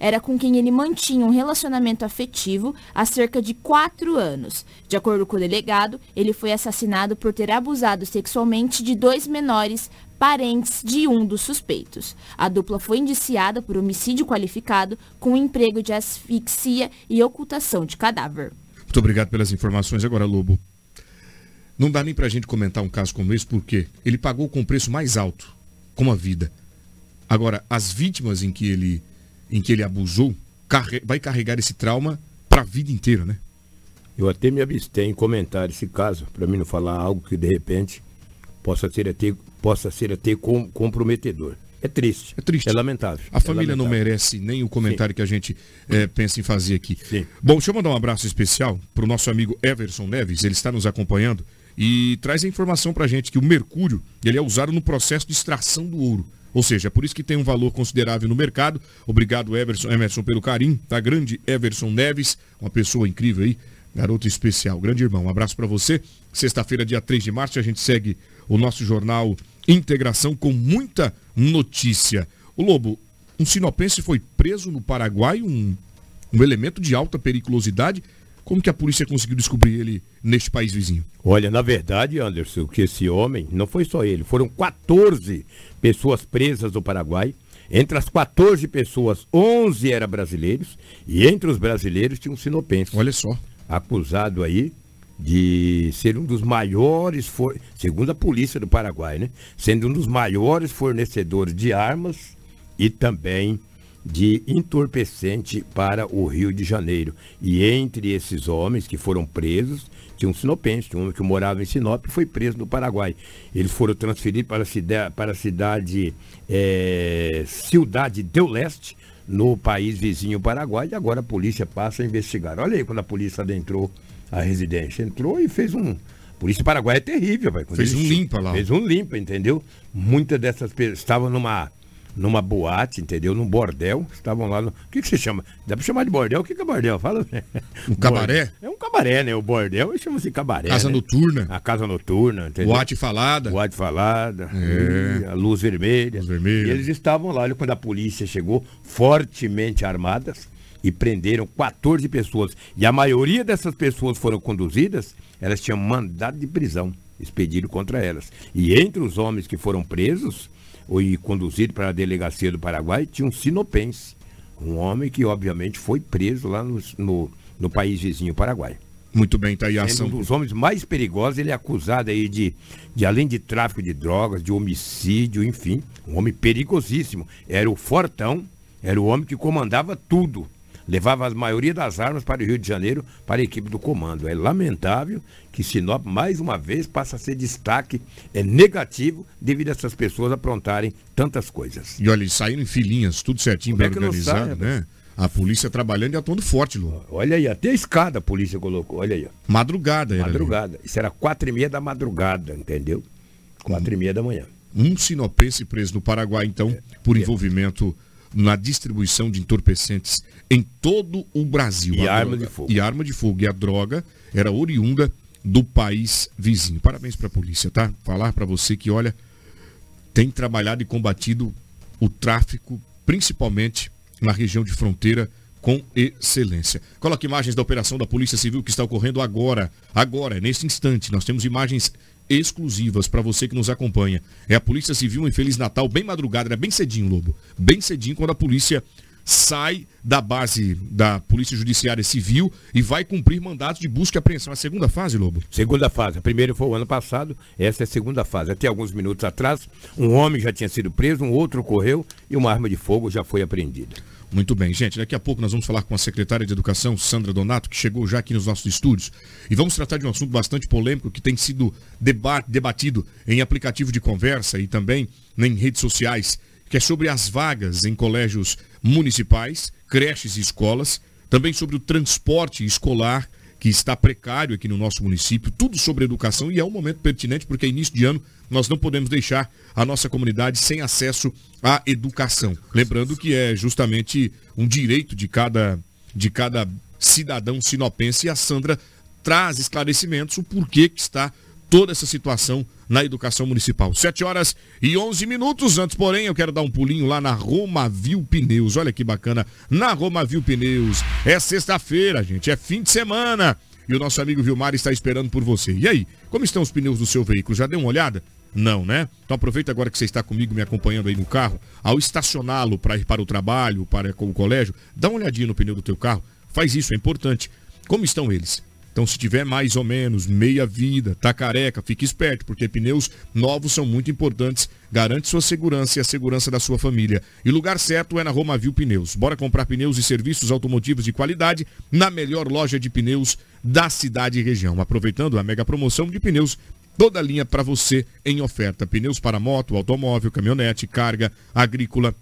era com quem ele mantinha um relacionamento afetivo há cerca de quatro anos. De acordo com o delegado, ele foi assassinado por ter abusado sexualmente de dois menores parentes de um dos suspeitos. A dupla foi indiciada por homicídio qualificado com emprego de asfixia e ocultação de cadáver. Muito obrigado pelas informações. Agora, Lobo, não dá nem pra gente comentar um caso como esse, porque ele pagou com o preço mais alto, com a vida. Agora, as vítimas em que ele em que ele abusou, vai carregar esse trauma para a vida inteira, né? Eu até me abstenho em comentar esse caso, para mim não falar algo que de repente possa ser até, possa ser até comprometedor. É triste. É triste. É lamentável. A é família lamentável. não merece nem o comentário Sim. que a gente é, pensa em fazer aqui. Sim. Bom, deixa eu mandar um abraço especial para o nosso amigo Everson Neves. Ele está nos acompanhando e traz a informação para a gente que o mercúrio ele é usado no processo de extração do ouro. Ou seja, é por isso que tem um valor considerável no mercado. Obrigado, Everson, Emerson, pelo carinho. Tá grande Everson Neves, uma pessoa incrível aí, garoto especial. Grande irmão, um abraço para você. Sexta-feira, dia 3 de março, a gente segue o nosso jornal Integração com muita notícia. O Lobo, um sinopense foi preso no Paraguai, um, um elemento de alta periculosidade. Como que a polícia conseguiu descobrir ele neste país vizinho? Olha, na verdade, Anderson, que esse homem, não foi só ele, foram 14 pessoas presas no Paraguai. Entre as 14 pessoas, 11 eram brasileiros e entre os brasileiros tinha um sinopense. Olha só. Acusado aí de ser um dos maiores, for... segundo a polícia do Paraguai, né? Sendo um dos maiores fornecedores de armas e também de entorpecente para o Rio de Janeiro. E entre esses homens que foram presos, tinha um sinopense, um homem que morava em Sinop e foi preso no Paraguai. Eles foram transferidos para a cidade, para a cidade é, Cidade do Leste, no país vizinho Paraguai, e agora a polícia passa a investigar. Olha aí quando a polícia adentrou a residência. Entrou e fez um. A polícia paraguaia é terrível, vai. Fez um limpa lá. Fez um limpa, entendeu? Muitas dessas pessoas estavam numa numa boate, entendeu? Num bordel. Estavam lá no. O que, que você chama? Dá pra chamar de bordel? O que, que é bordel? Fala. Um cabaré? É um cabaré, né? O bordel chama-se cabaré. Casa né? noturna. A casa noturna, entendeu? Boate falada. Boate falada. É. A luz vermelha. Luz vermelha. E eles estavam lá quando a polícia chegou, fortemente armadas. E prenderam 14 pessoas. E a maioria dessas pessoas foram conduzidas, elas tinham mandado de prisão expedido contra elas. E entre os homens que foram presos, e conduzido para a delegacia do Paraguai, tinha um sinopense, um homem que obviamente foi preso lá no, no, no país vizinho Paraguai. Muito bem, tá aí a ação. um dos homens mais perigosos, ele é acusado aí de, de, além de tráfico de drogas, de homicídio, enfim, um homem perigosíssimo. Era o Fortão, era o homem que comandava tudo levava a maioria das armas para o Rio de Janeiro para a equipe do comando. É lamentável que Sinop, mais uma vez, passa a ser destaque é negativo devido a essas pessoas aprontarem tantas coisas. E olha, eles saíram em filinhas, tudo certinho, Como bem é organizado, né? A polícia trabalhando e atuando forte, Lu. Olha aí, até a escada a polícia colocou, olha aí. Madrugada, era Madrugada. Ali. Isso era quatro e meia da madrugada, entendeu? Quatro hum. e meia da manhã. Um sinopense preso no Paraguai, então, é. por é. envolvimento na distribuição de entorpecentes em todo o Brasil. E arma droga, de fogo. E arma de fogo. E a droga era oriunda do país vizinho. Parabéns para a polícia, tá? Falar para você que, olha, tem trabalhado e combatido o tráfico, principalmente na região de fronteira, com excelência. Coloque imagens da operação da Polícia Civil que está ocorrendo agora. Agora, nesse instante, nós temos imagens exclusivas para você que nos acompanha. É a Polícia Civil em Feliz Natal, bem madrugada, é bem cedinho, Lobo. Bem cedinho, quando a polícia sai da base da Polícia Judiciária Civil e vai cumprir mandatos de busca e apreensão. A segunda fase, Lobo? Segunda fase. A primeira foi o ano passado, essa é a segunda fase. Até alguns minutos atrás, um homem já tinha sido preso, um outro correu e uma arma de fogo já foi apreendida. Muito bem, gente. Daqui a pouco nós vamos falar com a secretária de Educação, Sandra Donato, que chegou já aqui nos nossos estúdios. E vamos tratar de um assunto bastante polêmico que tem sido debatido em aplicativo de conversa e também em redes sociais, que é sobre as vagas em colégios municipais, creches e escolas, também sobre o transporte escolar que está precário aqui no nosso município, tudo sobre educação e é um momento pertinente porque é início de ano nós não podemos deixar a nossa comunidade sem acesso à educação. Lembrando que é justamente um direito de cada, de cada cidadão sinopense e a Sandra traz esclarecimentos o porquê que está toda essa situação na educação municipal. 7 horas e 11 minutos. Antes, porém, eu quero dar um pulinho lá na Romavil Pneus. Olha que bacana. Na Romavil Pneus. É sexta-feira, gente. É fim de semana. E o nosso amigo Vilmar está esperando por você. E aí, como estão os pneus do seu veículo? Já deu uma olhada? Não, né? Então aproveita agora que você está comigo me acompanhando aí no carro, ao estacioná-lo para ir para o trabalho, para o colégio, dá uma olhadinha no pneu do teu carro. Faz isso, é importante. Como estão eles? Então, se tiver mais ou menos meia vida, tá careca, fique esperto, porque pneus novos são muito importantes. Garante sua segurança e a segurança da sua família. E lugar certo é na Romavil Pneus. Bora comprar pneus e serviços automotivos de qualidade na melhor loja de pneus da cidade e região. Aproveitando a mega promoção de pneus toda a linha para você em oferta. Pneus para moto, automóvel, caminhonete, carga, agrícola,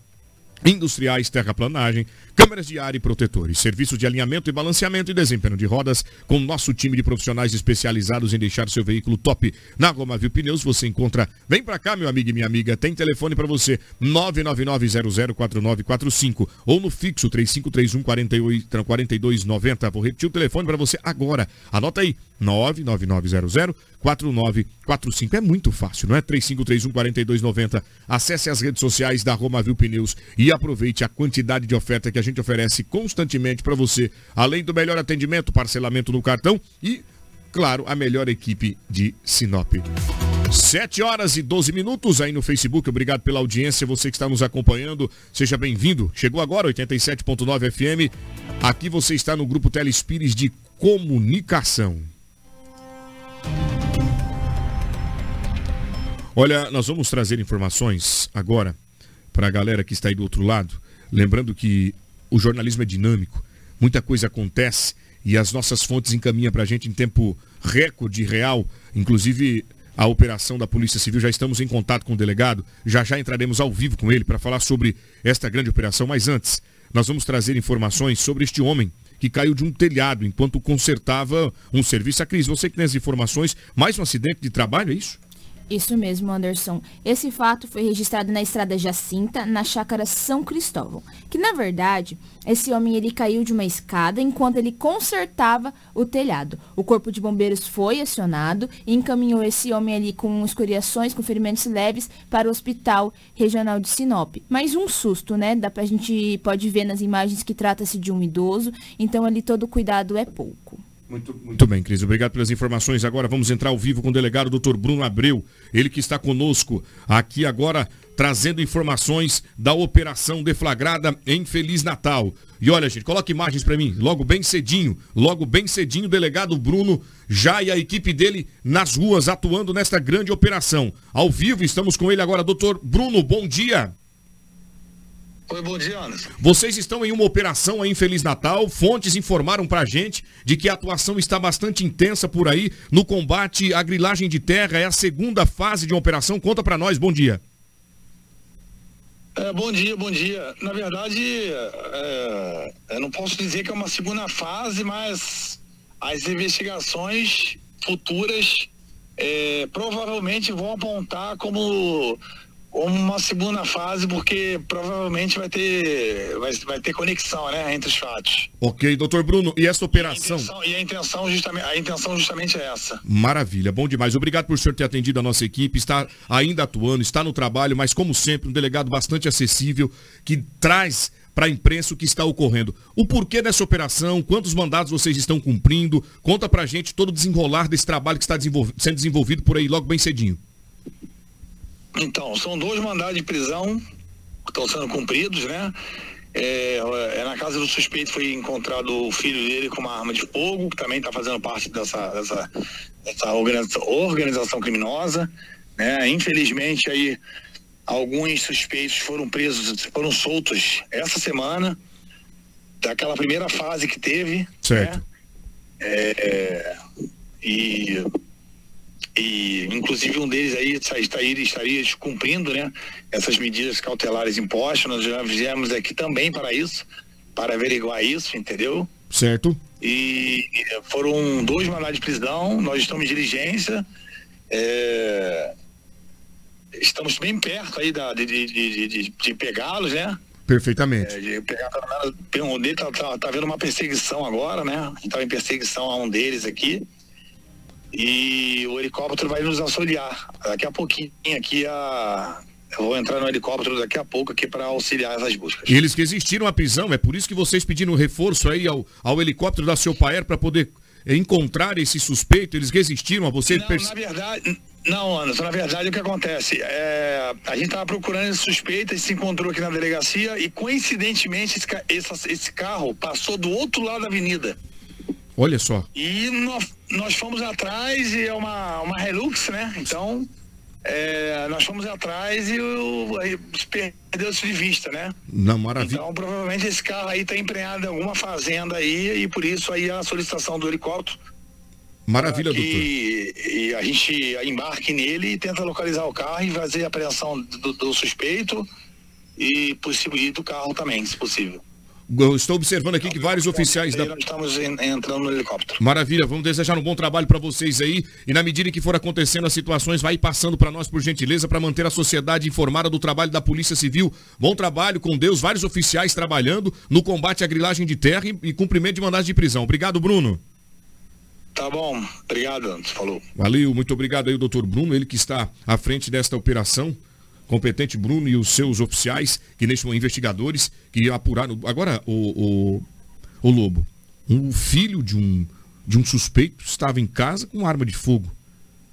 industriais, terraplanagem, câmeras de ar e protetores, serviços de alinhamento e balanceamento e desempenho de rodas com nosso time de profissionais especializados em deixar seu veículo top. Na Romavil Pneus você encontra, vem para cá meu amigo e minha amiga, tem telefone para você, 999004945 ou no fixo 3531 4290. Vou repetir o telefone para você agora. Anota aí, 99900 4945. É muito fácil, não é? 3531 4290. Acesse as redes sociais da Romavil Pneus e aproveite a quantidade de oferta que a gente oferece constantemente para você, além do melhor atendimento, parcelamento no cartão e, claro, a melhor equipe de Sinop. 7 horas e 12 minutos aí no Facebook. Obrigado pela audiência. Você que está nos acompanhando, seja bem-vindo. Chegou agora, 87.9 FM. Aqui você está no grupo Telespires de Comunicação. Olha, nós vamos trazer informações agora para a galera que está aí do outro lado. Lembrando que o jornalismo é dinâmico, muita coisa acontece e as nossas fontes encaminham para a gente em tempo recorde real, inclusive a operação da Polícia Civil. Já estamos em contato com o delegado, já já entraremos ao vivo com ele para falar sobre esta grande operação. Mas antes, nós vamos trazer informações sobre este homem que caiu de um telhado enquanto consertava um serviço. A Cris, você que tem as informações, mais um acidente de trabalho, é isso? Isso mesmo, Anderson. Esse fato foi registrado na estrada Jacinta, na chácara São Cristóvão. Que na verdade, esse homem ele caiu de uma escada enquanto ele consertava o telhado. O corpo de bombeiros foi acionado e encaminhou esse homem ali com escoriações, com ferimentos leves para o hospital regional de Sinop. Mas um susto, né? Dá pra gente pode ver nas imagens que trata-se de um idoso, então ali todo cuidado é pouco. Muito, muito bem, Cris. Obrigado pelas informações. Agora vamos entrar ao vivo com o delegado Dr. Bruno Abreu. Ele que está conosco aqui agora trazendo informações da operação deflagrada em Feliz Natal. E olha, gente, coloca imagens para mim. Logo bem cedinho, logo bem cedinho, o delegado Bruno já e a equipe dele nas ruas atuando nesta grande operação. Ao vivo, estamos com ele agora, doutor Bruno. Bom dia. Oi, bom dia, Anderson. Vocês estão em uma operação aí em Feliz Natal. Fontes informaram pra gente de que a atuação está bastante intensa por aí no combate à grilagem de terra. É a segunda fase de uma operação. Conta pra nós, bom dia. É, bom dia, bom dia. Na verdade, é, eu não posso dizer que é uma segunda fase, mas as investigações futuras é, provavelmente vão apontar como uma segunda fase, porque provavelmente vai ter, vai, vai ter conexão, né, entre os fatos. Ok, doutor Bruno, e essa operação? E a intenção, a justamente, a intenção justamente é essa. Maravilha, bom demais. Obrigado por o senhor ter atendido a nossa equipe, está ainda atuando, está no trabalho, mas como sempre, um delegado bastante acessível, que traz para a imprensa o que está ocorrendo. O porquê dessa operação, quantos mandados vocês estão cumprindo, conta pra gente todo o desenrolar desse trabalho que está desenvolv sendo desenvolvido por aí logo bem cedinho. Então, são dois mandados de prisão que estão sendo cumpridos, né? É, é, na casa do suspeito foi encontrado o filho dele com uma arma de fogo, que também está fazendo parte dessa, dessa, dessa organização, organização criminosa. Né? Infelizmente, aí, alguns suspeitos foram presos, foram soltos essa semana, daquela primeira fase que teve. Certo. Né? É, e e inclusive um deles aí estaria, estaria cumprindo né, essas medidas cautelares impostas. Nós já fizemos aqui também para isso, para averiguar isso, entendeu? Certo. E foram dois mandados de prisão, nós estamos em diligência. É, estamos bem perto aí da, de, de, de, de pegá-los, né? Perfeitamente. É, de pegar, um tá, tá, tá vendo uma perseguição agora, né? A gente tá em perseguição a um deles aqui. E o helicóptero vai nos auxiliar. Daqui a pouquinho aqui a eu vou entrar no helicóptero daqui a pouco aqui para auxiliar essas buscas. E eles resistiram à prisão, é por isso que vocês pediram reforço aí ao, ao helicóptero da seu pai para poder encontrar esse suspeito, eles resistiram a você? Não, na verdade, não, Anderson, na verdade o que acontece? É, a gente estava procurando esse suspeito, ele se encontrou aqui na delegacia e coincidentemente esse, esse, esse carro passou do outro lado da avenida. Olha só. E nós, nós fomos atrás e é uma, uma Hilux, né? Então, é, nós fomos atrás e o, perdeu-se de vista, né? Não, maravilha. Então, provavelmente esse carro aí está empenhado em alguma fazenda aí e por isso aí a solicitação do helicóptero. Maravilha, que, doutor. E a gente embarque nele e tenta localizar o carro e fazer a apreensão do, do suspeito e possível do carro também, se possível. Estou observando aqui que vários oficiais da. Estamos entrando no helicóptero. Maravilha, vamos desejar um bom trabalho para vocês aí. E na medida que for acontecendo as situações, vai passando para nós, por gentileza, para manter a sociedade informada do trabalho da Polícia Civil. Bom trabalho, com Deus, vários oficiais trabalhando no combate à grilagem de terra e, e cumprimento de mandado de prisão. Obrigado, Bruno. Tá bom, obrigado, falou. Valeu, muito obrigado aí, doutor Bruno, ele que está à frente desta operação competente Bruno e os seus oficiais, que neste investigadores, que apuraram. Agora, o, o, o Lobo, um filho de um, de um suspeito estava em casa com arma de fogo.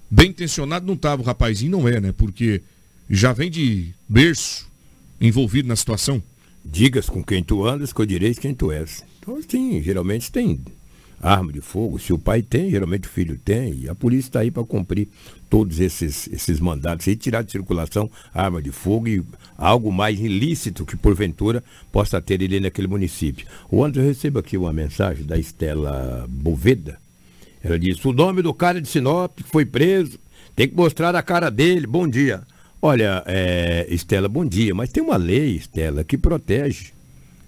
Bem intencionado não estava, o rapazinho não é, né? Porque já vem de berço envolvido na situação. Digas com quem tu andas, que eu direi quem tu és. Então, sim, geralmente tem arma de fogo. Se o pai tem, geralmente o filho tem. E a polícia está aí para cumprir todos esses, esses mandados e tirar de circulação arma de fogo e algo mais ilícito que porventura possa ter ali naquele município. O André, eu recebo aqui uma mensagem da Estela Boveda. Ela diz: o nome do cara de Sinop foi preso, tem que mostrar a cara dele. Bom dia. Olha, é, Estela, bom dia, mas tem uma lei, Estela, que protege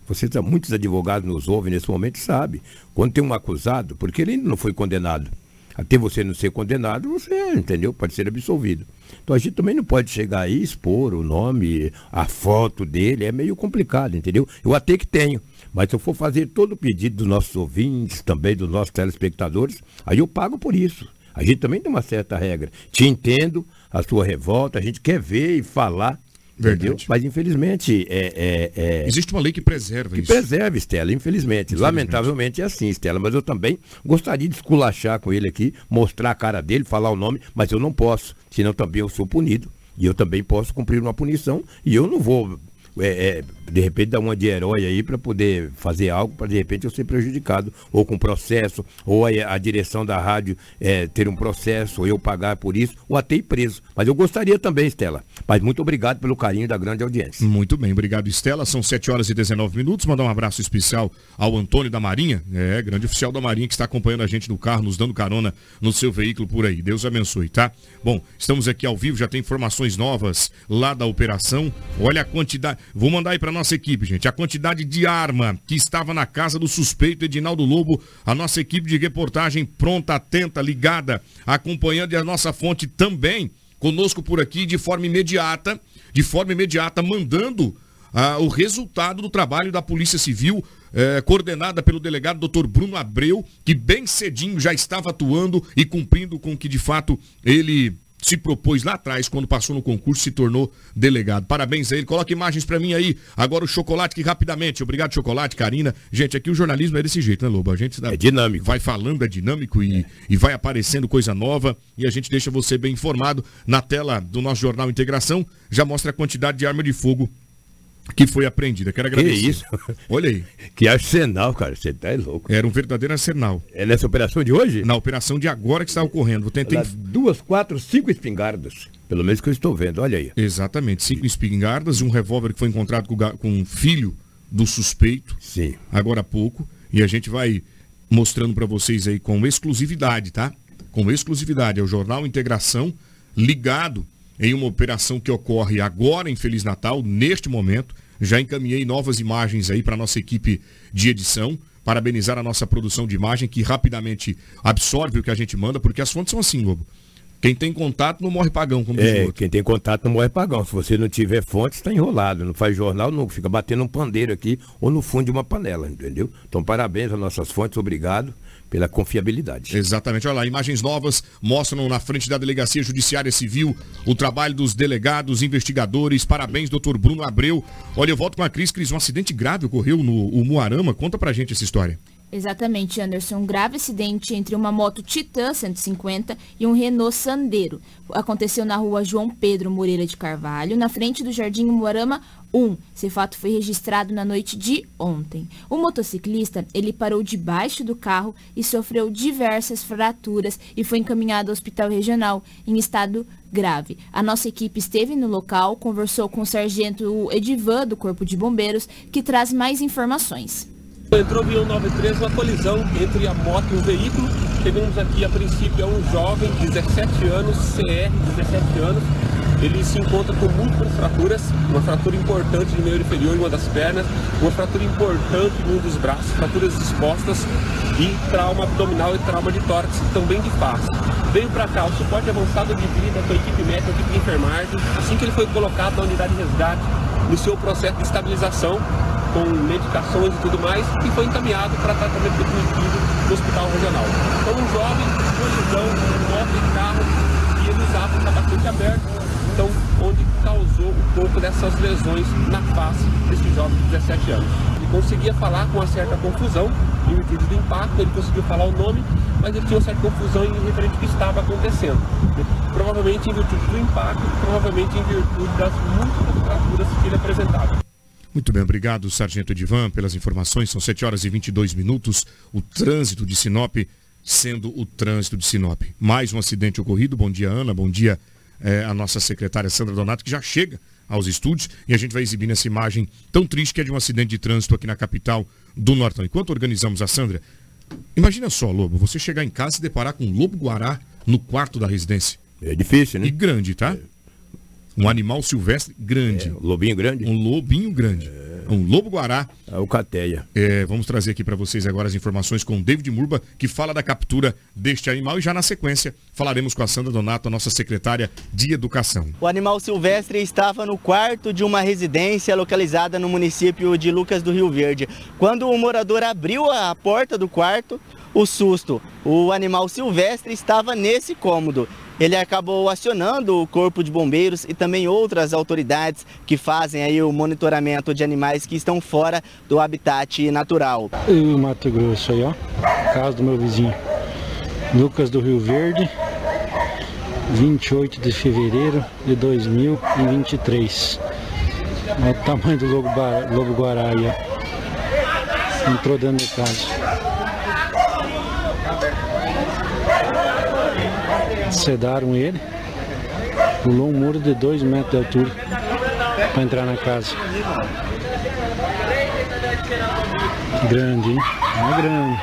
você, muitos advogados nos ouvem nesse momento sabe. Quando tem um acusado, porque ele ainda não foi condenado. Até você não ser condenado, você, entendeu? Pode ser absolvido. Então a gente também não pode chegar aí e expor o nome, a foto dele, é meio complicado, entendeu? Eu até que tenho. Mas se eu for fazer todo o pedido dos nossos ouvintes, também dos nossos telespectadores, aí eu pago por isso. A gente também tem uma certa regra. Te entendo, a sua revolta, a gente quer ver e falar Verdade. Mas infelizmente é, é, é, Existe uma lei que preserva que isso. preserva, Estela, infelizmente. infelizmente. Lamentavelmente é assim, Estela. Mas eu também gostaria de esculachar com ele aqui, mostrar a cara dele, falar o nome, mas eu não posso, senão também eu sou punido. E eu também posso cumprir uma punição e eu não vou é, é, de repente dar uma de herói aí para poder fazer algo para de repente eu ser prejudicado. Ou com processo ou a, a direção da rádio é, ter um processo ou eu pagar por isso ou até ir preso. Mas eu gostaria também Estela. Mas muito obrigado pelo carinho da grande audiência. Muito bem obrigado Estela. São 7 horas e 19 minutos. Mandar um abraço especial ao Antônio da Marinha é grande oficial da Marinha que está acompanhando a gente no carro nos dando carona no seu veículo por aí. Deus abençoe tá? Bom estamos aqui ao vivo já tem informações novas lá da operação. Olha a quantidade Vou mandar aí para nossa equipe, gente, a quantidade de arma que estava na casa do suspeito Edinaldo Lobo. A nossa equipe de reportagem pronta, atenta, ligada, acompanhando e a nossa fonte também conosco por aqui de forma imediata, de forma imediata, mandando ah, o resultado do trabalho da Polícia Civil, eh, coordenada pelo delegado Dr. Bruno Abreu, que bem cedinho já estava atuando e cumprindo com que de fato ele se propôs lá atrás, quando passou no concurso, se tornou delegado. Parabéns a ele. Coloca imagens para mim aí. Agora o chocolate que rapidamente. Obrigado, chocolate, Karina. Gente, aqui o jornalismo é desse jeito, né, Lobo? A gente dá, é dinâmico. Vai falando, é dinâmico e, é. e vai aparecendo coisa nova e a gente deixa você bem informado. Na tela do nosso jornal Integração já mostra a quantidade de arma de fogo que foi apreendida. Quero agradecer. Que isso? Olha aí. Que arsenal, cara. Você tá louco. Era um verdadeiro arsenal. É nessa operação de hoje? Na operação de agora que está ocorrendo. Tentei... Duas, quatro, cinco espingardas. Pelo menos que eu estou vendo. Olha aí. Exatamente. Cinco espingardas e um revólver que foi encontrado com, com um filho do suspeito. Sim. Agora há pouco. E a gente vai mostrando para vocês aí com exclusividade, tá? Com exclusividade. É o Jornal Integração ligado em uma operação que ocorre agora em Feliz Natal, neste momento. Já encaminhei novas imagens aí para nossa equipe de edição. Parabenizar a nossa produção de imagem, que rapidamente absorve o que a gente manda, porque as fontes são assim, Lobo. Quem tem contato não morre pagão, como diz É, quem tem contato não morre pagão. Se você não tiver fonte, está enrolado. Não faz jornal, não. Fica batendo um pandeiro aqui ou no fundo de uma panela, entendeu? Então, parabéns às nossas fontes, obrigado pela confiabilidade. Exatamente. Olha lá, imagens novas mostram na frente da Delegacia Judiciária Civil o trabalho dos delegados, investigadores. Parabéns, doutor Bruno Abreu. Olha, eu volto com a Cris. Cris, um acidente grave ocorreu no Umuarama. Conta pra gente essa história. Exatamente, Anderson. Um grave acidente entre uma moto Titan 150 e um Renault Sandero. Aconteceu na rua João Pedro Moreira de Carvalho, na frente do Jardim Moarama 1. Esse fato foi registrado na noite de ontem. O motociclista, ele parou debaixo do carro e sofreu diversas fraturas e foi encaminhado ao hospital regional em estado grave. A nossa equipe esteve no local, conversou com o sargento Edivan do Corpo de Bombeiros, que traz mais informações. Entrou via 193 uma colisão entre a moto e o veículo. Chegamos aqui a princípio é um jovem, 17 anos, CR, 17 anos. Ele se encontra com múltiplas fraturas, uma fratura importante no meio inferior em uma das pernas, uma fratura importante em um dos braços, fraturas expostas e trauma abdominal e trauma de tórax, também de face. Veio para cá o suporte avançado de vida com a equipe médica, a equipe de enfermagem. Assim que ele foi colocado na unidade de resgate, iniciou o processo de estabilização com medicações e tudo mais, e foi encaminhado para tratamento definitivo no hospital regional. Então, um jovem, colisão, moto e carro, e ele usava um capacete aberto, causou um pouco dessas lesões na face desse jovem de 17 anos. Ele conseguia falar com uma certa confusão, em virtude do impacto, ele conseguiu falar o nome, mas ele tinha uma certa confusão em referente ao que estava acontecendo. Provavelmente em virtude do impacto, provavelmente em virtude das múltiplas fraturas que ele apresentava. Muito bem, obrigado, Sargento Edivan, pelas informações. São 7 horas e 22 minutos. O trânsito de Sinop sendo o trânsito de Sinop. Mais um acidente ocorrido. Bom dia, Ana. Bom dia, eh, a nossa secretária Sandra Donato, que já chega aos estúdios e a gente vai exibir essa imagem tão triste que é de um acidente de trânsito aqui na capital do Nortão. Enquanto organizamos a Sandra, imagina só, Lobo, você chegar em casa e deparar com um lobo-guará no quarto da residência. É difícil, né? E grande, tá? Um animal silvestre grande. É, o lobinho grande. Um lobinho grande. Um lobo-guará. A alcateia. É, vamos trazer aqui para vocês agora as informações com o David Murba, que fala da captura deste animal. E já na sequência falaremos com a Sandra Donato, a nossa secretária de Educação. O animal silvestre estava no quarto de uma residência localizada no município de Lucas do Rio Verde. Quando o morador abriu a porta do quarto, o susto. O animal silvestre estava nesse cômodo. Ele acabou acionando o corpo de bombeiros e também outras autoridades que fazem aí o monitoramento de animais que estão fora do habitat natural. E o Mato Grosso aí, ó. Casa do meu vizinho. Lucas do Rio Verde. 28 de fevereiro de 2023. Olha o tamanho do lobo, lobo aí, ó. Entrou dentro de casa. Sedaram ele. Pulou um muro de 2 metros de altura para entrar na casa. Grande, hein? É grande.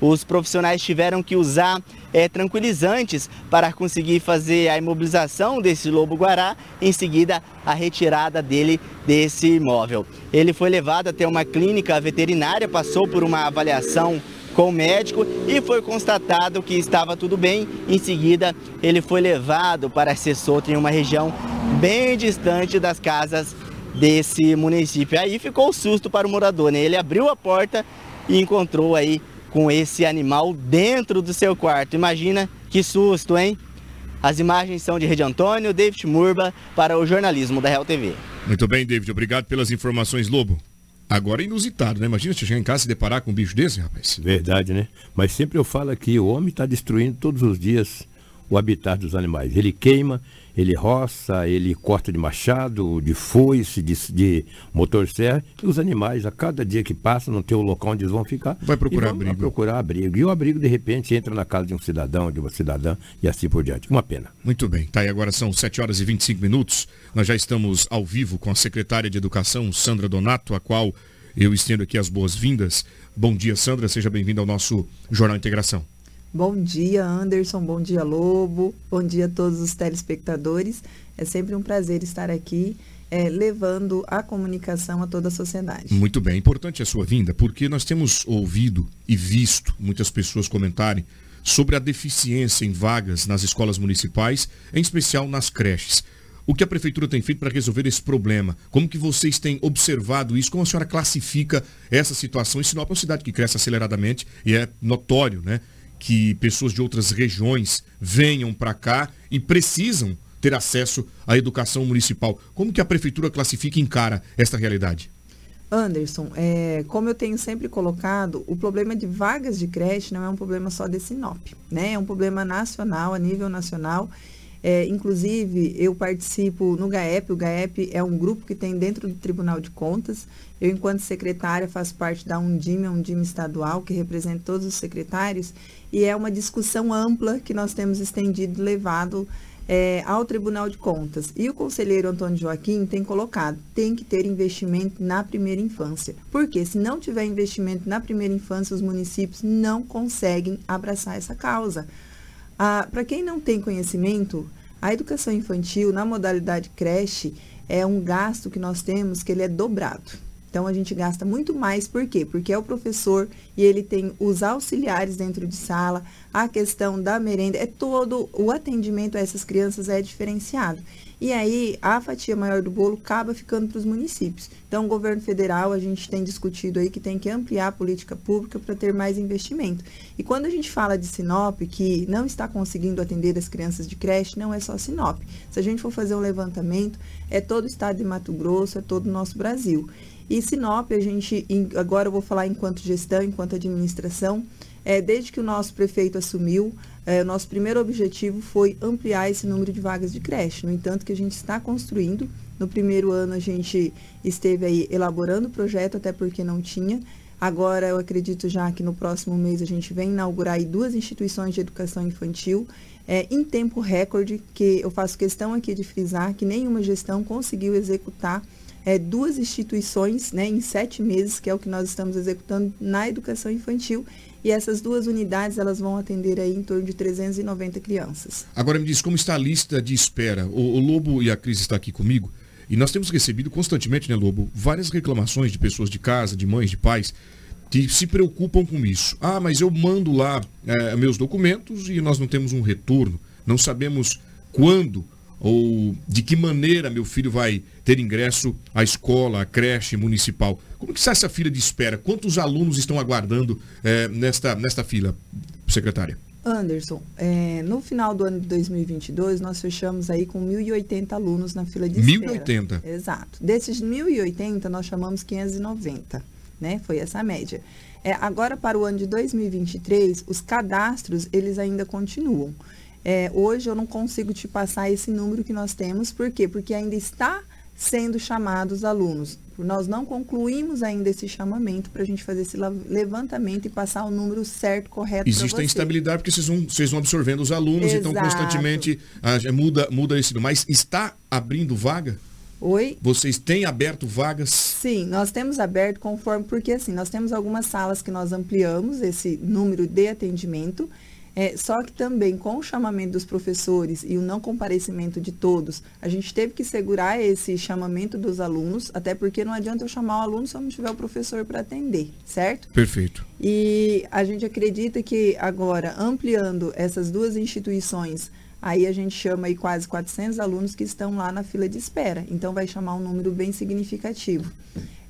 Os profissionais tiveram que usar eh, tranquilizantes para conseguir fazer a imobilização desse lobo-guará, em seguida a retirada dele desse imóvel. Ele foi levado até uma clínica veterinária, passou por uma avaliação com o médico e foi constatado que estava tudo bem. Em seguida, ele foi levado para ser solto em uma região bem distante das casas desse município. Aí ficou o susto para o morador, né? Ele abriu a porta e encontrou aí com esse animal dentro do seu quarto. Imagina que susto, hein? As imagens são de Rede Antônio, David Murba, para o jornalismo da Real TV. Muito bem, David. Obrigado pelas informações, Lobo. Agora é inusitado, né? Imagina você chegar em casa e deparar com um bicho desse, rapaz. Verdade, né? Mas sempre eu falo que o homem está destruindo todos os dias o habitat dos animais. Ele queima, ele roça, ele corta de machado, de foice, de, de motosserra. E os animais, a cada dia que passa, não tem o local onde eles vão ficar. Vai procurar vão abrigo. procurar abrigo. E o abrigo, de repente, entra na casa de um cidadão, de uma cidadã e assim por diante. Uma pena. Muito bem. Tá aí agora são 7 horas e 25 minutos. Nós já estamos ao vivo com a secretária de Educação, Sandra Donato, a qual eu estendo aqui as boas-vindas. Bom dia, Sandra. Seja bem-vinda ao nosso Jornal Integração. Bom dia, Anderson. Bom dia, Lobo. Bom dia a todos os telespectadores. É sempre um prazer estar aqui é, levando a comunicação a toda a sociedade. Muito bem, importante a sua vinda, porque nós temos ouvido e visto muitas pessoas comentarem sobre a deficiência em vagas nas escolas municipais, em especial nas creches. O que a prefeitura tem feito para resolver esse problema? Como que vocês têm observado isso? Como a senhora classifica essa situação? E Sinop é uma cidade que cresce aceleradamente e é notório, né? Que pessoas de outras regiões venham para cá e precisam ter acesso à educação municipal. Como que a prefeitura classifica e encara esta realidade? Anderson, é, como eu tenho sempre colocado, o problema de vagas de creche não é um problema só de Sinop, né? É um problema nacional, a nível nacional. É, inclusive, eu participo no GAEP. O GAEP é um grupo que tem dentro do Tribunal de Contas. Eu, enquanto secretária, faço parte da Undime, a Undime estadual, que representa todos os secretários. E é uma discussão ampla que nós temos estendido, levado é, ao Tribunal de Contas. E o conselheiro Antônio Joaquim tem colocado, tem que ter investimento na primeira infância. Porque se não tiver investimento na primeira infância, os municípios não conseguem abraçar essa causa. Ah, Para quem não tem conhecimento, a educação infantil na modalidade creche é um gasto que nós temos que ele é dobrado. Então a gente gasta muito mais, por quê? Porque é o professor e ele tem os auxiliares dentro de sala, a questão da merenda, é todo o atendimento a essas crianças é diferenciado. E aí a fatia maior do bolo acaba ficando para os municípios. Então o governo federal a gente tem discutido aí que tem que ampliar a política pública para ter mais investimento. E quando a gente fala de Sinop que não está conseguindo atender as crianças de creche, não é só Sinop. Se a gente for fazer um levantamento, é todo o estado de Mato Grosso, é todo o nosso Brasil. E Sinop, a gente, agora eu vou falar enquanto gestão, enquanto administração, é, desde que o nosso prefeito assumiu, é, o nosso primeiro objetivo foi ampliar esse número de vagas de creche. No entanto, que a gente está construindo. No primeiro ano, a gente esteve aí elaborando o projeto, até porque não tinha. Agora, eu acredito já que no próximo mês a gente vem inaugurar aí duas instituições de educação infantil é, em tempo recorde, que eu faço questão aqui de frisar que nenhuma gestão conseguiu executar é, duas instituições né, em sete meses, que é o que nós estamos executando na educação infantil. E essas duas unidades elas vão atender aí em torno de 390 crianças. Agora me diz como está a lista de espera. O, o Lobo e a Cris estão aqui comigo. E nós temos recebido constantemente, né, Lobo, várias reclamações de pessoas de casa, de mães, de pais, que se preocupam com isso. Ah, mas eu mando lá é, meus documentos e nós não temos um retorno. Não sabemos quando ou de que maneira meu filho vai ter ingresso à escola, à creche municipal. Como que está essa fila de espera? Quantos alunos estão aguardando é, nesta, nesta fila, secretária? Anderson, é, no final do ano de 2022, nós fechamos aí com 1.080 alunos na fila de espera. 1.080? Exato. Desses 1.080, nós chamamos 590, né? Foi essa a média. É, agora, para o ano de 2023, os cadastros, eles ainda continuam. É, hoje eu não consigo te passar esse número que nós temos, por quê? Porque ainda está sendo chamados alunos. Nós não concluímos ainda esse chamamento para a gente fazer esse levantamento e passar o número certo, correto. Existe a instabilidade porque vocês vão, vocês vão absorvendo os alunos, Exato. então constantemente ah, muda, muda esse. Mas está abrindo vaga? Oi? Vocês têm aberto vagas? Sim, nós temos aberto conforme, porque assim, nós temos algumas salas que nós ampliamos esse número de atendimento é, só que também com o chamamento dos professores e o não comparecimento de todos, a gente teve que segurar esse chamamento dos alunos, até porque não adianta eu chamar o aluno se eu não tiver o professor para atender, certo? Perfeito. E a gente acredita que agora, ampliando essas duas instituições, aí a gente chama aí quase 400 alunos que estão lá na fila de espera. Então vai chamar um número bem significativo.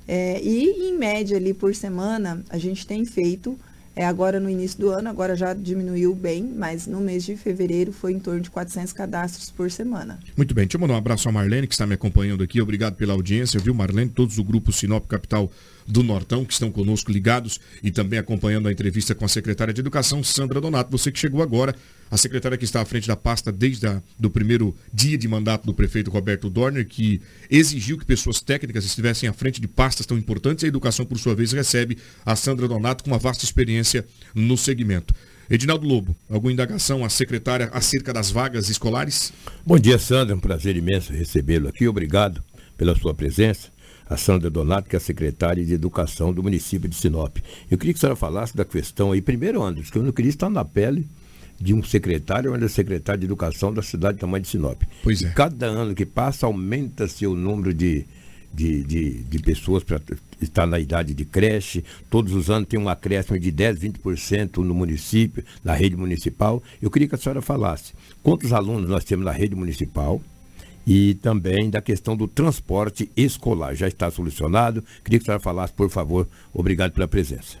É, e em média ali por semana, a gente tem feito é agora no início do ano, agora já diminuiu bem, mas no mês de fevereiro foi em torno de 400 cadastros por semana. Muito bem, deixa eu mandar um abraço a Marlene, que está me acompanhando aqui. Obrigado pela audiência, viu, Marlene? Todos o grupo Sinop Capital do Nortão, que estão conosco ligados e também acompanhando a entrevista com a secretária de Educação, Sandra Donato. Você que chegou agora, a secretária que está à frente da pasta desde o do primeiro dia de mandato do prefeito Roberto Dorner, que exigiu que pessoas técnicas estivessem à frente de pastas tão importantes. A educação, por sua vez, recebe a Sandra Donato com uma vasta experiência no segmento. Edinaldo Lobo, alguma indagação à secretária acerca das vagas escolares? Bom dia, Sandra. É um prazer imenso recebê-lo aqui. Obrigado pela sua presença a Sandra Donato, que é a secretária de Educação do município de Sinop. Eu queria que a senhora falasse da questão aí, primeiro, Anderson, que eu não queria estar na pele de um secretário ou da secretária de educação da cidade de tamanho de Sinop. Pois é. E cada ano que passa, aumenta-se o número de, de, de, de pessoas para estar na idade de creche. Todos os anos tem um acréscimo de 10, 20% no município, na rede municipal. Eu queria que a senhora falasse quantos alunos nós temos na rede municipal e também da questão do transporte escolar. Já está solucionado. Queria que a senhora falasse, por favor. Obrigado pela presença.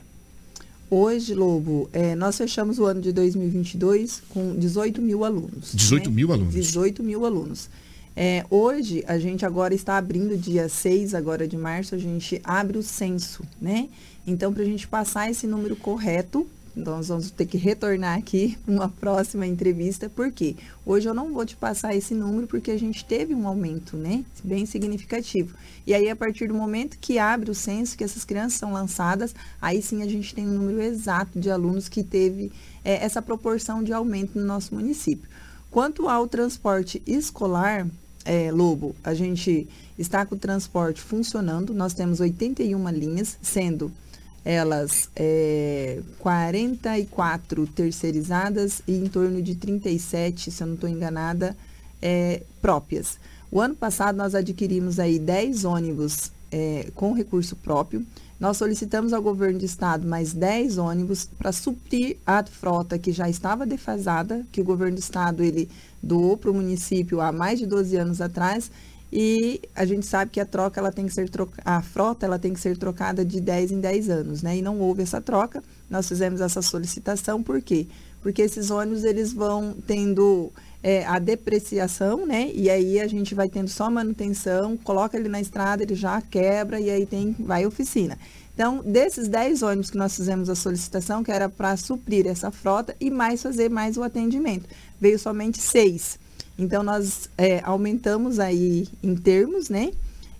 Hoje, Lobo, é, nós fechamos o ano de 2022 com 18 mil alunos. 18 né? mil alunos? 18 mil alunos. É, hoje, a gente agora está abrindo, dia 6 agora de março, a gente abre o censo, né? Então, para a gente passar esse número correto, então, nós vamos ter que retornar aqui uma próxima entrevista, porque hoje eu não vou te passar esse número, porque a gente teve um aumento, né? Bem significativo. E aí, a partir do momento que abre o censo, que essas crianças são lançadas, aí sim a gente tem um número exato de alunos que teve é, essa proporção de aumento no nosso município. Quanto ao transporte escolar, é, Lobo, a gente está com o transporte funcionando, nós temos 81 linhas, sendo elas é, 44 terceirizadas e em torno de 37, se eu não estou enganada, é, próprias. O ano passado nós adquirimos aí 10 ônibus é, com recurso próprio. Nós solicitamos ao governo de estado mais 10 ônibus para suprir a frota que já estava defasada, que o governo do estado ele doou para o município há mais de 12 anos atrás e a gente sabe que a troca ela tem que ser troca, a frota ela tem que ser trocada de 10 em 10 anos, né? E não houve essa troca. Nós fizemos essa solicitação por quê? Porque esses ônibus eles vão tendo é, a depreciação, né? E aí a gente vai tendo só manutenção, coloca ele na estrada, ele já quebra e aí tem vai oficina. Então, desses 10 ônibus que nós fizemos a solicitação, que era para suprir essa frota e mais fazer mais o atendimento, veio somente seis. Então, nós é, aumentamos aí em termos, né?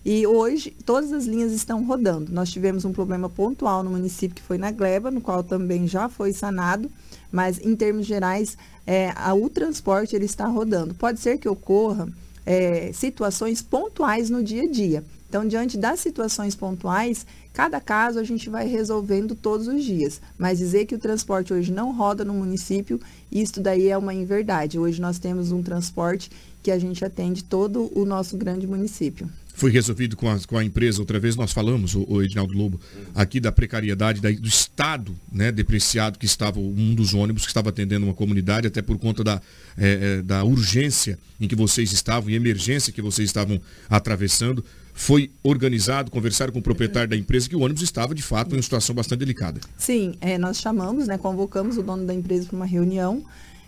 E hoje todas as linhas estão rodando. Nós tivemos um problema pontual no município que foi na Gleba, no qual também já foi sanado, mas em termos gerais, é, a, o transporte ele está rodando. Pode ser que ocorra é, situações pontuais no dia a dia. Então, diante das situações pontuais, cada caso a gente vai resolvendo todos os dias. Mas dizer que o transporte hoje não roda no município, isso daí é uma inverdade. Hoje nós temos um transporte que a gente atende todo o nosso grande município. Foi resolvido com a, com a empresa, outra vez nós falamos, o, o Edinaldo Lobo, aqui da precariedade da, do estado né, depreciado que estava, um dos ônibus que estava atendendo uma comunidade, até por conta da, é, é da urgência em que vocês estavam e emergência que vocês estavam atravessando foi organizado, conversaram com o proprietário da empresa que o ônibus estava, de fato, em uma situação bastante delicada. Sim, é, nós chamamos, né, convocamos o dono da empresa para uma reunião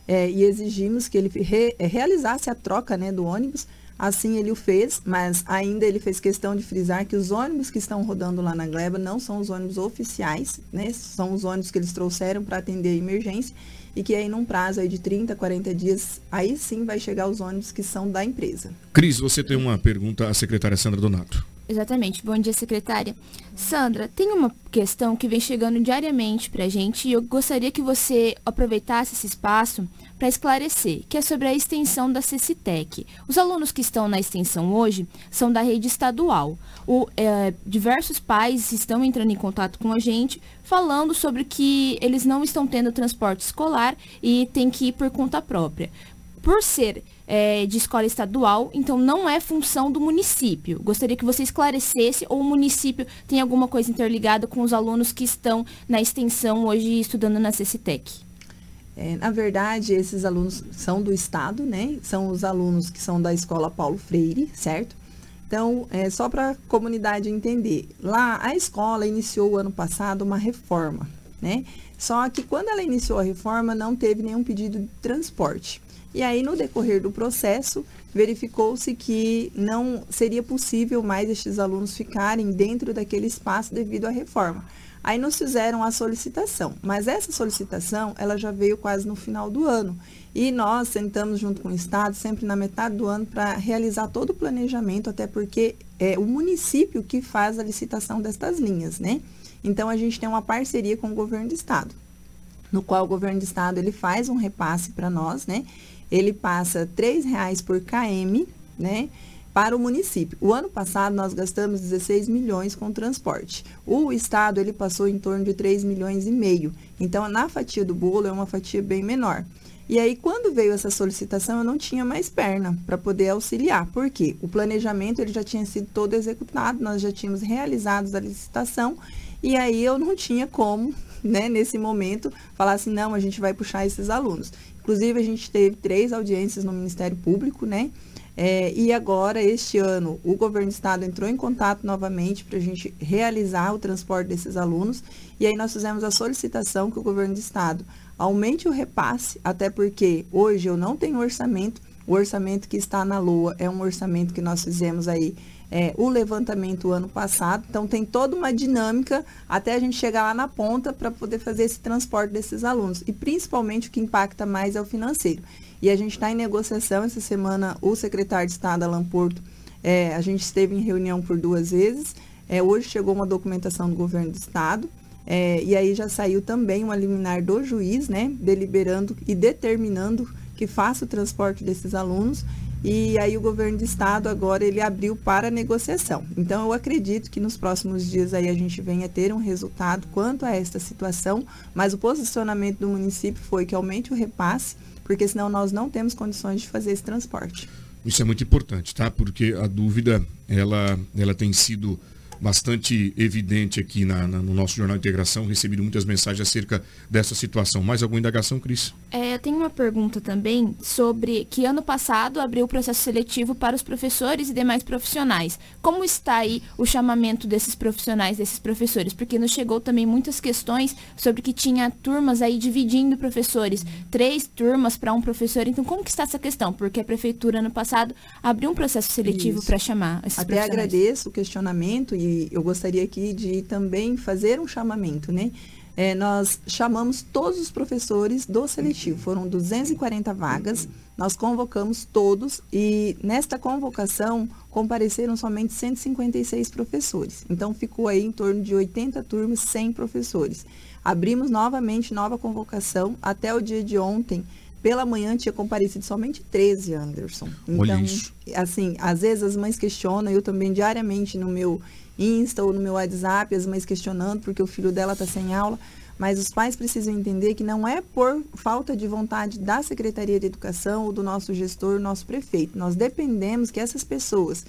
é, e exigimos que ele re, realizasse a troca né, do ônibus. Assim ele o fez, mas ainda ele fez questão de frisar que os ônibus que estão rodando lá na Gleba não são os ônibus oficiais, né? São os ônibus que eles trouxeram para atender a emergência e que aí num prazo aí de 30, 40 dias, aí sim vai chegar os ônibus que são da empresa. Cris, você tem uma pergunta à secretária Sandra Donato. Exatamente. Bom dia, secretária. Sandra, tem uma questão que vem chegando diariamente para a gente e eu gostaria que você aproveitasse esse espaço para esclarecer, que é sobre a extensão da CECITEC. Os alunos que estão na extensão hoje são da rede estadual. O, é, diversos pais estão entrando em contato com a gente falando sobre que eles não estão tendo transporte escolar e tem que ir por conta própria. Por ser é, de escola estadual, então não é função do município. Gostaria que você esclarecesse ou o município tem alguma coisa interligada com os alunos que estão na extensão hoje estudando na CECITEC. É, na verdade, esses alunos são do Estado, né? São os alunos que são da escola Paulo Freire, certo? Então, é só para a comunidade entender. Lá, a escola iniciou ano passado uma reforma, né? Só que quando ela iniciou a reforma, não teve nenhum pedido de transporte. E aí, no decorrer do processo, verificou-se que não seria possível mais estes alunos ficarem dentro daquele espaço devido à reforma. Aí nos fizeram a solicitação, mas essa solicitação ela já veio quase no final do ano. E nós sentamos junto com o Estado, sempre na metade do ano, para realizar todo o planejamento, até porque é o município que faz a licitação destas linhas, né? Então a gente tem uma parceria com o governo do Estado, no qual o governo do Estado ele faz um repasse para nós, né? Ele passa R$ reais por KM, né? Para o município. O ano passado nós gastamos 16 milhões com transporte. O estado ele passou em torno de 3 milhões e meio. Então na fatia do bolo é uma fatia bem menor. E aí, quando veio essa solicitação, eu não tinha mais perna para poder auxiliar. Por quê? O planejamento ele já tinha sido todo executado, nós já tínhamos realizado a licitação, e aí eu não tinha como, né, nesse momento, falar assim, não, a gente vai puxar esses alunos. Inclusive, a gente teve três audiências no Ministério Público, né? É, e agora, este ano, o governo do estado entrou em contato novamente para a gente realizar o transporte desses alunos. E aí nós fizemos a solicitação que o governo do estado aumente o repasse, até porque hoje eu não tenho orçamento. O orçamento que está na Lua é um orçamento que nós fizemos aí é, o levantamento ano passado. Então tem toda uma dinâmica até a gente chegar lá na ponta para poder fazer esse transporte desses alunos. E principalmente o que impacta mais é o financeiro. E a gente está em negociação essa semana, o secretário de Estado, Alan Porto, é, a gente esteve em reunião por duas vezes. É, hoje chegou uma documentação do governo do Estado. É, e aí já saiu também uma liminar do juiz, né, deliberando e determinando que faça o transporte desses alunos. E aí o governo do estado agora ele abriu para negociação. Então eu acredito que nos próximos dias aí a gente venha ter um resultado quanto a esta situação, mas o posicionamento do município foi que aumente o repasse, porque senão nós não temos condições de fazer esse transporte. Isso é muito importante, tá? Porque a dúvida ela ela tem sido bastante evidente aqui na, na, no nosso Jornal de Integração, recebido muitas mensagens acerca dessa situação. Mais alguma indagação, Cris? É, tem uma pergunta também sobre que ano passado abriu o processo seletivo para os professores e demais profissionais. Como está aí o chamamento desses profissionais, desses professores? Porque nos chegou também muitas questões sobre que tinha turmas aí dividindo professores, três turmas para um professor. Então, como que está essa questão? Porque a prefeitura ano passado abriu um processo seletivo para chamar esses Até profissionais. agradeço o questionamento e eu gostaria aqui de também fazer um chamamento, né? É, nós chamamos todos os professores do seletivo, foram 240 vagas, nós convocamos todos e nesta convocação compareceram somente 156 professores. Então ficou aí em torno de 80 turmas sem professores. Abrimos novamente nova convocação até o dia de ontem. Pela manhã tinha comparecido somente 13, Anderson. Então, assim, às vezes as mães questionam, eu também diariamente no meu Insta ou no meu WhatsApp, as mães questionando porque o filho dela está sem aula. Mas os pais precisam entender que não é por falta de vontade da Secretaria de Educação ou do nosso gestor, nosso prefeito. Nós dependemos que essas pessoas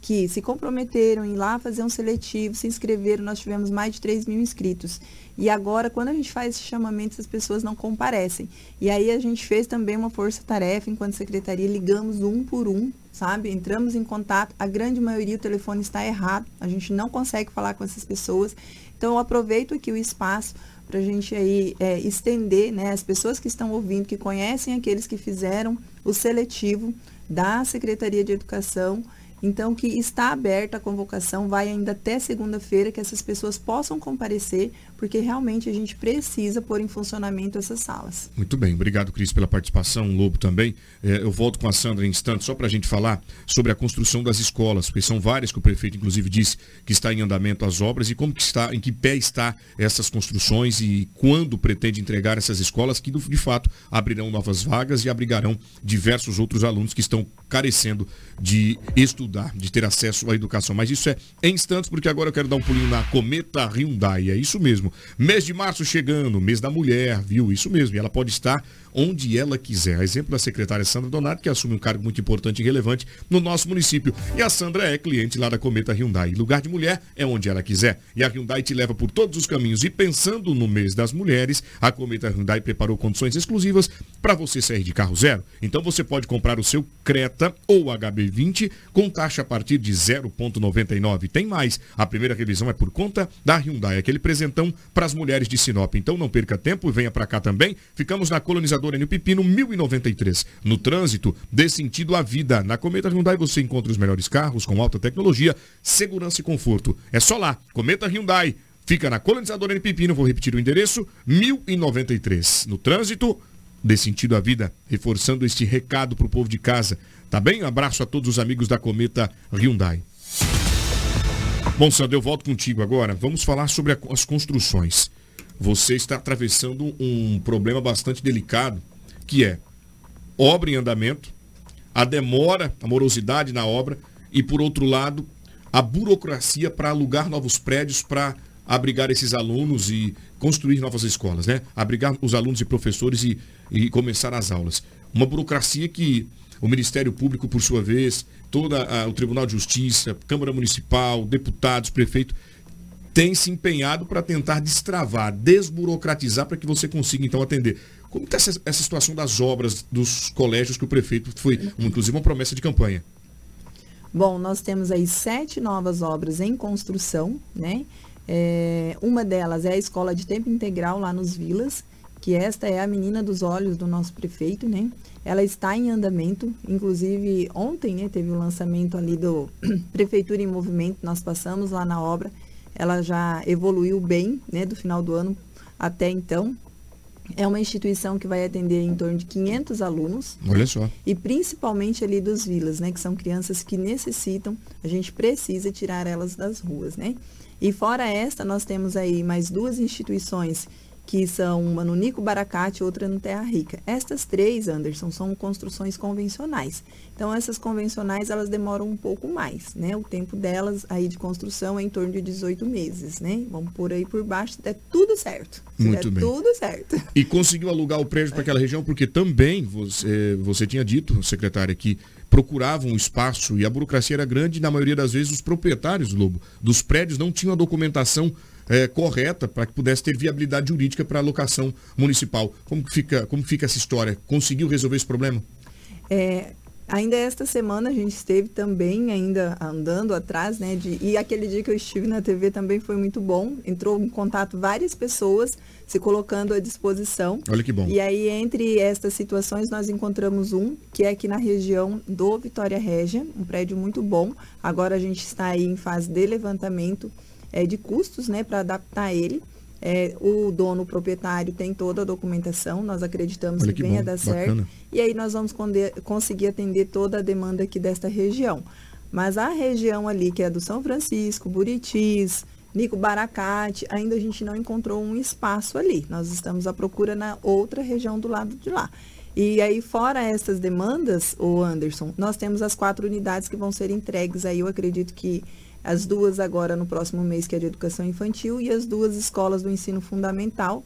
que se comprometeram em ir lá fazer um seletivo, se inscreveram, nós tivemos mais de 3 mil inscritos. E agora, quando a gente faz esse chamamento, as pessoas não comparecem. E aí a gente fez também uma força-tarefa enquanto secretaria, ligamos um por um, sabe? Entramos em contato, a grande maioria o telefone está errado, a gente não consegue falar com essas pessoas. Então eu aproveito aqui o espaço para a gente aí é, estender, né, as pessoas que estão ouvindo, que conhecem aqueles que fizeram o seletivo da Secretaria de Educação, então, que está aberta a convocação, vai ainda até segunda-feira, que essas pessoas possam comparecer, porque realmente a gente precisa pôr em funcionamento essas salas. Muito bem, obrigado, Cris, pela participação, Lobo também. É, eu volto com a Sandra em instantes, só para a gente falar sobre a construção das escolas, porque são várias que o prefeito, inclusive, disse que está em andamento as obras e como que está, em que pé está essas construções e quando pretende entregar essas escolas que, de fato, abrirão novas vagas e abrigarão diversos outros alunos que estão carecendo de estudar, de ter acesso à educação. Mas isso é em instantes, porque agora eu quero dar um pulinho na Cometa Hyundai. É isso mesmo. Mês de março chegando, mês da mulher, viu? Isso mesmo. E ela pode estar onde ela quiser. A exemplo da secretária Sandra Donato, que assume um cargo muito importante e relevante no nosso município. E a Sandra é cliente lá da Cometa Hyundai. Lugar de mulher é onde ela quiser. E a Hyundai te leva por todos os caminhos. E pensando no mês das mulheres, a Cometa Hyundai preparou condições exclusivas para você sair de carro zero. Então você pode comprar o seu Creta ou HB20 com taxa a partir de 0,99. Tem mais. A primeira revisão é por conta da Hyundai, aquele presentão para as mulheres de Sinop. Então não perca tempo e venha para cá também. Ficamos na colonizadora N Pepino 1093. No trânsito, dê sentido à vida. Na Cometa Hyundai você encontra os melhores carros com alta tecnologia, segurança e conforto. É só lá. Cometa Hyundai. Fica na colonizadora N vou repetir o endereço, 1093. No trânsito, dê sentido à vida, reforçando este recado para o povo de casa. Tá bem? Um abraço a todos os amigos da Cometa Hyundai. Bom, Sandro, eu volto contigo agora. Vamos falar sobre as construções. Você está atravessando um problema bastante delicado, que é obra em andamento, a demora, a morosidade na obra e, por outro lado, a burocracia para alugar novos prédios para abrigar esses alunos e construir novas escolas, né? Abrigar os alunos e professores e, e começar as aulas. Uma burocracia que o Ministério Público, por sua vez, todo o Tribunal de Justiça, Câmara Municipal, deputados, prefeito, tem se empenhado para tentar destravar, desburocratizar para que você consiga então atender. Como está essa, essa, situação das obras dos colégios que o prefeito foi, inclusive, uma promessa de campanha? Bom, nós temos aí sete novas obras em construção, né? É, uma delas é a escola de tempo integral lá nos Vilas, que esta é a menina dos olhos do nosso prefeito, né? Ela está em andamento, inclusive ontem, né, teve o lançamento ali do Prefeitura em Movimento, nós passamos lá na obra, ela já evoluiu bem, né, do final do ano até então, é uma instituição que vai atender em torno de 500 alunos. Olha só. E principalmente ali dos vilas, né? Que são crianças que necessitam, a gente precisa tirar elas das ruas, né? E fora esta, nós temos aí mais duas instituições que são uma no Nico Baracate e outra no Terra Rica. Estas três, Anderson, são construções convencionais. Então, essas convencionais, elas demoram um pouco mais, né? O tempo delas aí de construção é em torno de 18 meses, né? Vamos por aí por baixo, der tudo certo. Se Muito bem. tudo certo. E conseguiu alugar o prédio para aquela região, porque também você, você tinha dito, secretária, que procuravam um espaço e a burocracia era grande e na maioria das vezes os proprietários, Lobo, dos prédios não tinham a documentação é, correta para que pudesse ter viabilidade jurídica para a alocação municipal. Como fica, como fica essa história? Conseguiu resolver esse problema? É, Ainda esta semana a gente esteve também ainda andando atrás, né? De, e aquele dia que eu estive na TV também foi muito bom. Entrou em contato várias pessoas se colocando à disposição. Olha que bom. E aí, entre estas situações, nós encontramos um, que é aqui na região do Vitória Régia, um prédio muito bom. Agora a gente está aí em fase de levantamento é, de custos, né, para adaptar ele. É, o dono, o proprietário, tem toda a documentação, nós acreditamos Olha que, que venha dar certo. E aí nós vamos conseguir atender toda a demanda aqui desta região. Mas a região ali, que é do São Francisco, Buritis, Nico Baracate, ainda a gente não encontrou um espaço ali. Nós estamos à procura na outra região do lado de lá. E aí, fora essas demandas, o Anderson, nós temos as quatro unidades que vão ser entregues aí, eu acredito que as duas agora no próximo mês, que é de educação infantil, e as duas escolas do ensino fundamental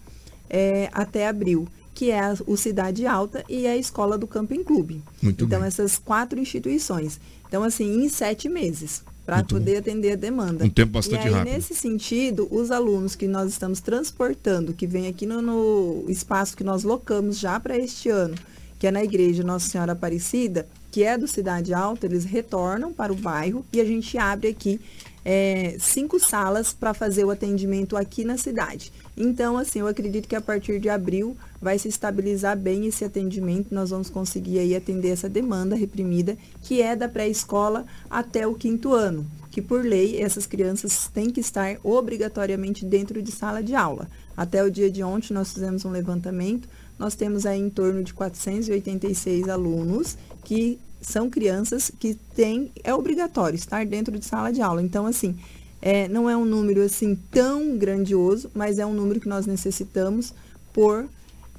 é, até abril, que é a, o Cidade Alta e a escola do Camping Clube. Muito então, bem. essas quatro instituições. Então, assim, em sete meses, para poder atender a demanda. Um tempo bastante e aí, rápido. nesse sentido, os alunos que nós estamos transportando, que vem aqui no, no espaço que nós locamos já para este ano, que é na igreja Nossa Senhora Aparecida, que é do Cidade Alta, eles retornam para o bairro e a gente abre aqui é, cinco salas para fazer o atendimento aqui na cidade. Então, assim, eu acredito que a partir de abril vai se estabilizar bem esse atendimento, nós vamos conseguir aí atender essa demanda reprimida, que é da pré-escola até o quinto ano, que por lei essas crianças têm que estar obrigatoriamente dentro de sala de aula. Até o dia de ontem nós fizemos um levantamento, nós temos aí em torno de 486 alunos que são crianças que têm, é obrigatório estar dentro de sala de aula. Então, assim, é, não é um número assim tão grandioso, mas é um número que nós necessitamos por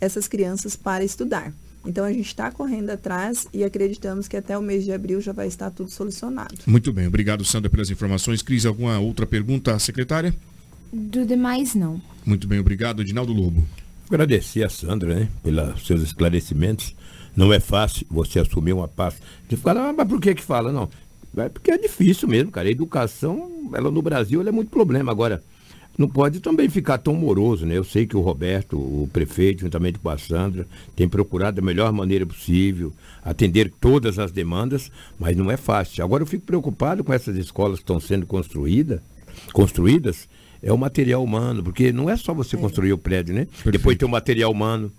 essas crianças para estudar. Então a gente está correndo atrás e acreditamos que até o mês de abril já vai estar tudo solucionado. Muito bem, obrigado Sandra pelas informações. Cris, alguma outra pergunta à secretária? Do demais, não. Muito bem, obrigado. Edinaldo Lobo. Agradecer a Sandra, né, pelos seus esclarecimentos. Não é fácil você assumir uma pasta. Você fala, ah, mas por que que fala? Não. É porque é difícil mesmo, cara. A educação, ela no Brasil, ela é muito problema. Agora, não pode também ficar tão moroso, né? Eu sei que o Roberto, o prefeito, juntamente com a Sandra, tem procurado da melhor maneira possível atender todas as demandas, mas não é fácil. Agora eu fico preocupado com essas escolas que estão sendo construídas, construídas, é o material humano, porque não é só você construir o prédio, né? Depois tem o material humano,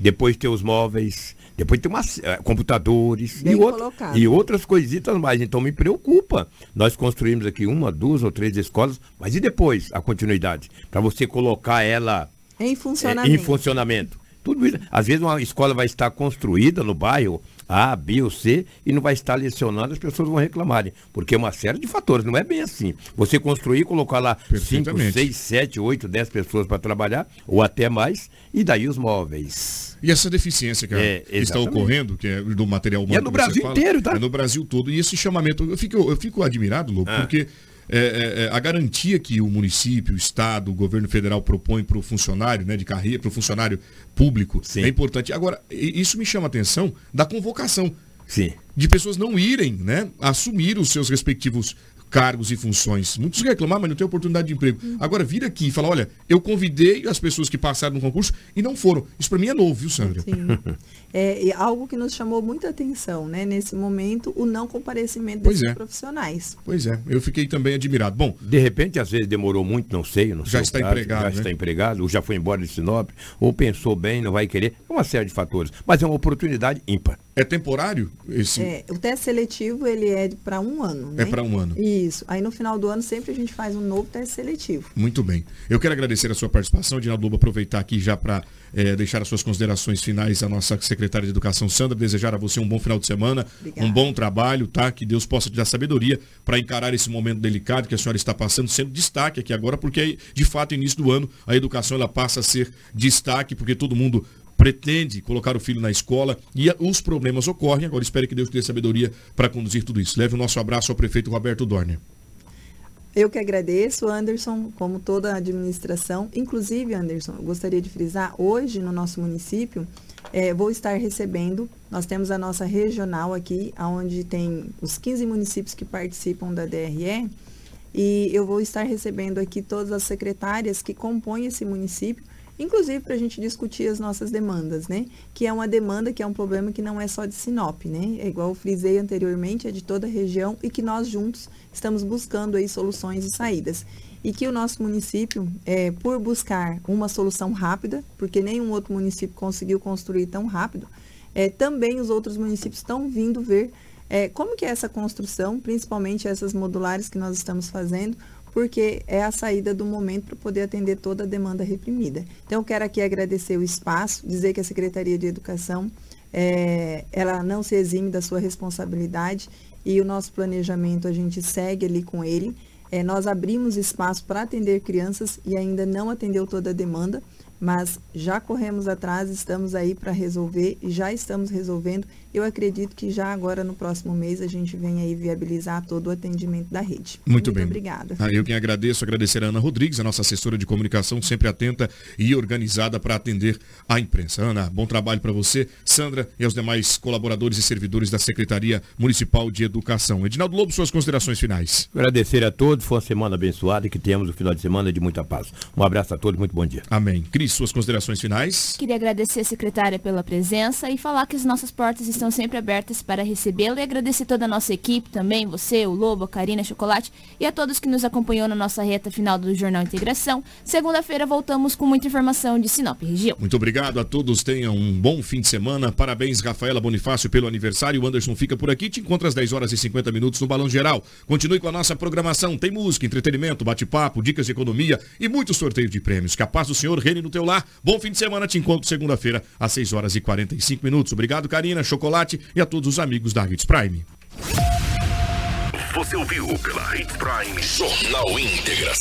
depois tem os móveis, depois tem umas, eh, computadores e, colocado. e outras coisitas mais. Então me preocupa. Nós construímos aqui uma, duas ou três escolas, mas e depois a continuidade? Para você colocar ela Em é, funcionamento. em funcionamento. Tudo isso. Às vezes uma escola vai estar construída no bairro A, B ou C e não vai estar lecionando, as pessoas vão reclamarem. Porque é uma série de fatores, não é bem assim. Você construir, colocar lá 5, Perfeitamente. 6, 7, 8, 10 pessoas para trabalhar, ou até mais, e daí os móveis. E essa deficiência que, É, que está ocorrendo, que é do material humano. E é no Brasil fala, inteiro, tá? É no Brasil todo. E esse chamamento, eu fico, eu fico admirado, Lobo, Ah. porque é, é, é, a garantia que o município, o Estado, o governo federal propõe para o funcionário né, de carreira, para o funcionário público, Sim. é importante. Agora, isso me chama a atenção da convocação. Sim. De pessoas não irem, né? Assumir os seus respectivos cargos e funções. Muitos reclamam, mas não tem oportunidade de emprego. Uhum. Agora, vir aqui e falar, olha, eu convidei as pessoas que passaram no concurso e não foram. Isso para mim é novo, viu, Sandra? Sim. É, algo que nos chamou muita atenção, né? Nesse momento, o não comparecimento desses é. profissionais. Pois é, eu fiquei também admirado. Bom, de repente, às vezes demorou muito, não sei, não já está caso, empregado, já né? está empregado, ou já foi embora de Sinop, ou pensou bem, não vai querer, é uma série de fatores. Mas é uma oportunidade ímpar. É temporário esse? É, o teste seletivo ele é para um ano. Né? É para um ano. Isso. Aí no final do ano sempre a gente faz um novo teste seletivo. Muito bem. Eu quero agradecer a sua participação, Dinaldo aproveitar aqui já para é, deixar as suas considerações finais à nossa secretária de Educação, Sandra, desejar a você um bom final de semana, Obrigada. um bom trabalho, tá? Que Deus possa te dar sabedoria para encarar esse momento delicado que a senhora está passando, sendo destaque aqui agora, porque de fato, início do ano, a educação ela passa a ser destaque, porque todo mundo pretende colocar o filho na escola e os problemas ocorrem. Agora espero que Deus te dê sabedoria para conduzir tudo isso. Leve o nosso abraço ao prefeito Roberto Dorner. Eu que agradeço, Anderson, como toda a administração. Inclusive, Anderson, eu gostaria de frisar, hoje no nosso município, é, vou estar recebendo, nós temos a nossa regional aqui, onde tem os 15 municípios que participam da DRE, e eu vou estar recebendo aqui todas as secretárias que compõem esse município inclusive para a gente discutir as nossas demandas, né? Que é uma demanda que é um problema que não é só de Sinop, né? É igual eu frisei anteriormente, é de toda a região e que nós juntos estamos buscando aí soluções e saídas. E que o nosso município, é, por buscar uma solução rápida, porque nenhum outro município conseguiu construir tão rápido, é, também os outros municípios estão vindo ver é, como que é essa construção, principalmente essas modulares que nós estamos fazendo, porque é a saída do momento para poder atender toda a demanda reprimida. Então, eu quero aqui agradecer o espaço, dizer que a Secretaria de Educação, é, ela não se exime da sua responsabilidade e o nosso planejamento, a gente segue ali com ele. É, nós abrimos espaço para atender crianças e ainda não atendeu toda a demanda, mas já corremos atrás, estamos aí para resolver e já estamos resolvendo. Eu acredito que já agora no próximo mês a gente vem aí viabilizar todo o atendimento da rede. Muito, Muito bem. Obrigada. Ah, eu quem agradeço, agradecer a Ana Rodrigues, a nossa assessora de comunicação, sempre atenta e organizada para atender a imprensa. Ana, bom trabalho para você, Sandra e aos demais colaboradores e servidores da Secretaria Municipal de Educação. Edinaldo Lobo, suas considerações finais. Agradecer a todos, foi uma semana abençoada e que tenhamos o um final de semana de muita paz. Um abraço a todos, muito bom dia. Amém. Cris, suas considerações finais? Queria agradecer a secretária pela presença e falar que as nossas portas estão sempre abertas para recebê-la e agradecer toda a nossa equipe também, você, o Lobo, a Karina, a Chocolate e a todos que nos acompanhou na nossa reta final do Jornal Integração. Segunda-feira voltamos com muita informação de Sinop região. Muito obrigado a todos, tenham um bom fim de semana. Parabéns, Rafaela Bonifácio, pelo aniversário. O Anderson fica por aqui, te encontra às 10 horas e 50 minutos no Balão Geral. Continue com a nossa programação. Tem música, entretenimento, bate-papo, dicas de economia e muito sorteio de prêmios. Que a paz do Senhor reine no teu lar. Bom fim de semana, te encontro segunda-feira às 6 horas e 45 minutos. Obrigado, Karina, Chocolate e a todos os amigos da Hits Prime. Você ouviu pela Hits Prime Jornal Integração.